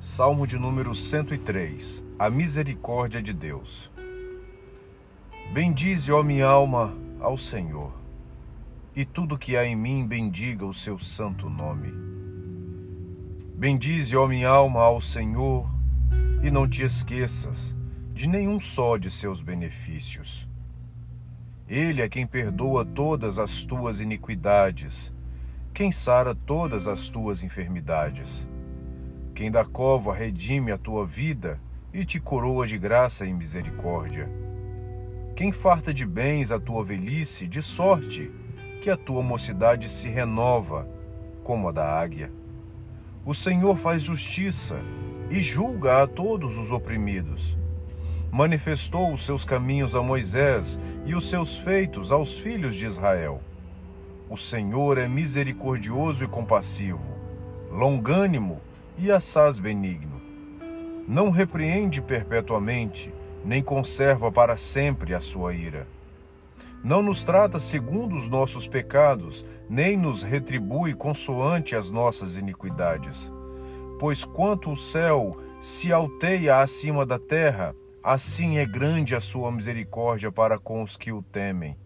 Salmo de número 103 A misericórdia de Deus. Bendize, ó minha alma, ao Senhor, e tudo que há em mim bendiga o seu santo nome. Bendize, ó minha alma, ao Senhor, e não te esqueças de nenhum só de seus benefícios. Ele é quem perdoa todas as tuas iniquidades, quem sara todas as tuas enfermidades quem da cova redime a tua vida e te coroa de graça e misericórdia. Quem farta de bens a tua velhice, de sorte que a tua mocidade se renova como a da águia. O Senhor faz justiça e julga a todos os oprimidos. Manifestou os seus caminhos a Moisés e os seus feitos aos filhos de Israel. O Senhor é misericordioso e compassivo, longânimo e assaz benigno. Não repreende perpetuamente, nem conserva para sempre a sua ira. Não nos trata segundo os nossos pecados, nem nos retribui consoante as nossas iniquidades. Pois quanto o céu se alteia acima da terra, assim é grande a sua misericórdia para com os que o temem.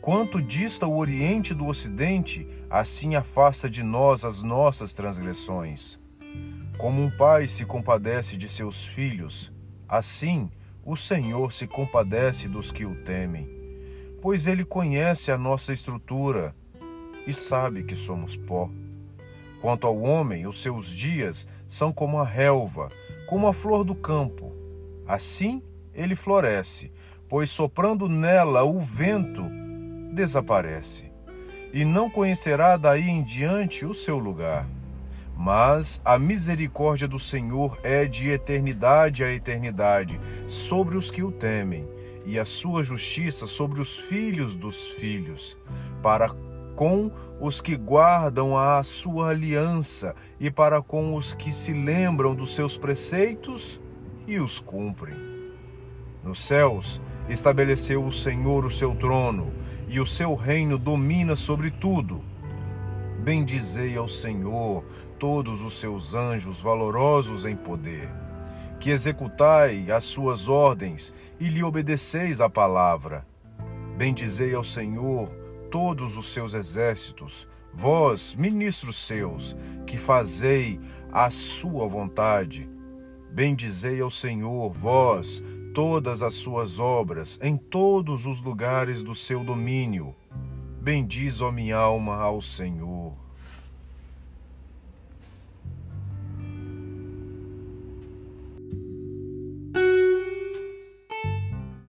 Quanto dista o Oriente do Ocidente, assim afasta de nós as nossas transgressões. Como um pai se compadece de seus filhos, assim o Senhor se compadece dos que o temem, pois ele conhece a nossa estrutura e sabe que somos pó. Quanto ao homem, os seus dias são como a relva, como a flor do campo. Assim ele floresce, pois soprando nela o vento, desaparece, e não conhecerá daí em diante o seu lugar. Mas a misericórdia do Senhor é de eternidade a eternidade sobre os que o temem, e a sua justiça sobre os filhos dos filhos, para com os que guardam a sua aliança e para com os que se lembram dos seus preceitos e os cumprem. Nos céus estabeleceu o Senhor o seu trono, e o seu reino domina sobre tudo. Bendizei ao Senhor todos os seus anjos valorosos em poder, que executai as suas ordens e lhe obedeceis a palavra. Bendizei ao Senhor todos os seus exércitos, vós, ministros seus, que fazei a sua vontade. Bendizei ao Senhor, vós, todas as suas obras, em todos os lugares do seu domínio Bendiz, ó minha alma, ao Senhor.